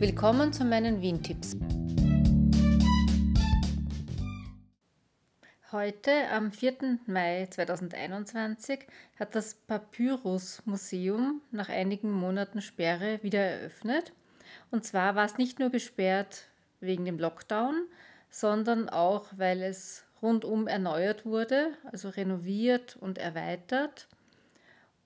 Willkommen zu meinen Wien-Tipps. Heute, am 4. Mai 2021, hat das Papyrus Museum nach einigen Monaten Sperre wieder eröffnet. Und zwar war es nicht nur gesperrt wegen dem Lockdown, sondern auch, weil es rundum erneuert wurde, also renoviert und erweitert.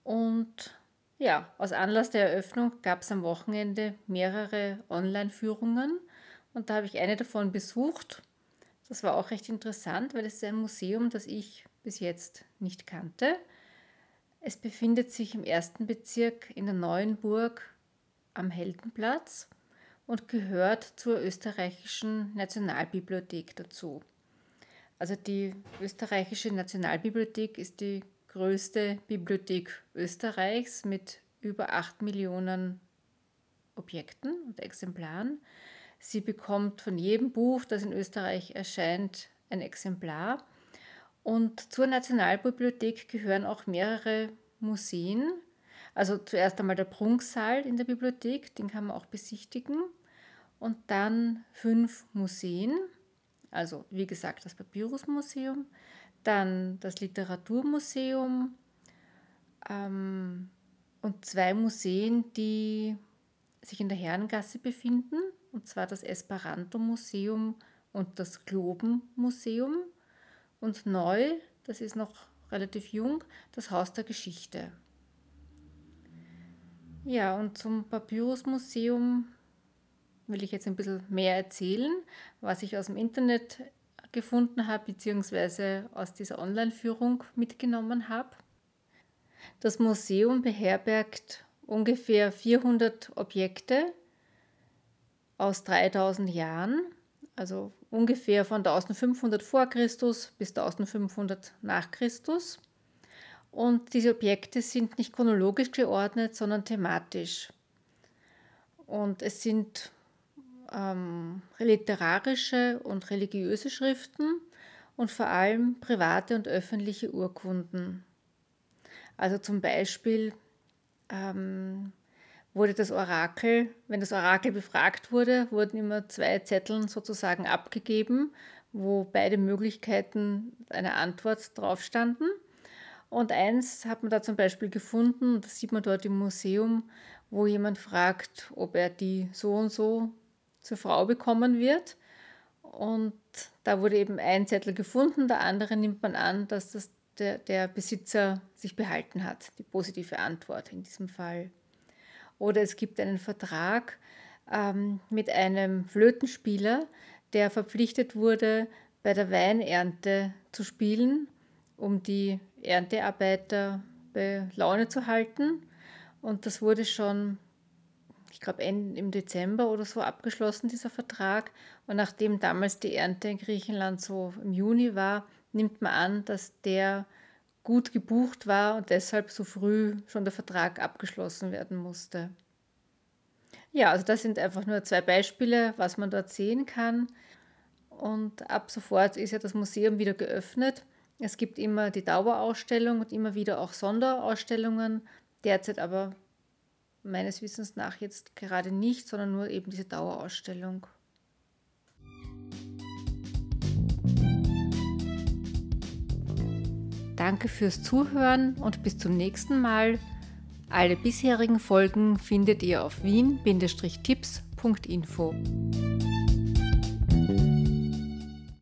Und ja, aus Anlass der Eröffnung gab es am Wochenende mehrere Online-Führungen und da habe ich eine davon besucht das war auch recht interessant, weil es ist ein Museum, das ich bis jetzt nicht kannte. Es befindet sich im ersten Bezirk in der Neuen Burg am Heldenplatz und gehört zur österreichischen Nationalbibliothek dazu. Also die österreichische Nationalbibliothek ist die größte Bibliothek Österreichs mit über 8 Millionen Objekten und Exemplaren. Sie bekommt von jedem Buch, das in Österreich erscheint, ein Exemplar. Und zur Nationalbibliothek gehören auch mehrere Museen. Also zuerst einmal der Prunksaal in der Bibliothek, den kann man auch besichtigen. Und dann fünf Museen, also wie gesagt das Papyrusmuseum, dann das Literaturmuseum ähm, und zwei Museen, die sich in der Herrengasse befinden und zwar das Esperanto-Museum und das Globen-Museum. Und neu, das ist noch relativ jung, das Haus der Geschichte. Ja, und zum Papyrus-Museum will ich jetzt ein bisschen mehr erzählen, was ich aus dem Internet gefunden habe, beziehungsweise aus dieser Online-Führung mitgenommen habe. Das Museum beherbergt ungefähr 400 Objekte, aus 3000 Jahren, also ungefähr von 1500 vor Christus bis 1500 nach Christus. Und diese Objekte sind nicht chronologisch geordnet, sondern thematisch. Und es sind ähm, literarische und religiöse Schriften und vor allem private und öffentliche Urkunden. Also zum Beispiel ähm, wurde das Orakel, wenn das Orakel befragt wurde, wurden immer zwei Zetteln sozusagen abgegeben, wo beide Möglichkeiten einer Antwort drauf standen. Und eins hat man da zum Beispiel gefunden, das sieht man dort im Museum, wo jemand fragt, ob er die so und so zur Frau bekommen wird. Und da wurde eben ein Zettel gefunden, der andere nimmt man an, dass das der, der Besitzer sich behalten hat, die positive Antwort in diesem Fall. Oder es gibt einen Vertrag ähm, mit einem Flötenspieler, der verpflichtet wurde, bei der Weinernte zu spielen, um die Erntearbeiter bei Laune zu halten. Und das wurde schon, ich glaube, im Dezember oder so abgeschlossen, dieser Vertrag. Und nachdem damals die Ernte in Griechenland so im Juni war, nimmt man an, dass der gut gebucht war und deshalb so früh schon der Vertrag abgeschlossen werden musste. Ja, also das sind einfach nur zwei Beispiele, was man dort sehen kann. Und ab sofort ist ja das Museum wieder geöffnet. Es gibt immer die Dauerausstellung und immer wieder auch Sonderausstellungen. Derzeit aber meines Wissens nach jetzt gerade nicht, sondern nur eben diese Dauerausstellung. Danke fürs Zuhören und bis zum nächsten Mal. Alle bisherigen Folgen findet ihr auf wien-tipps.info.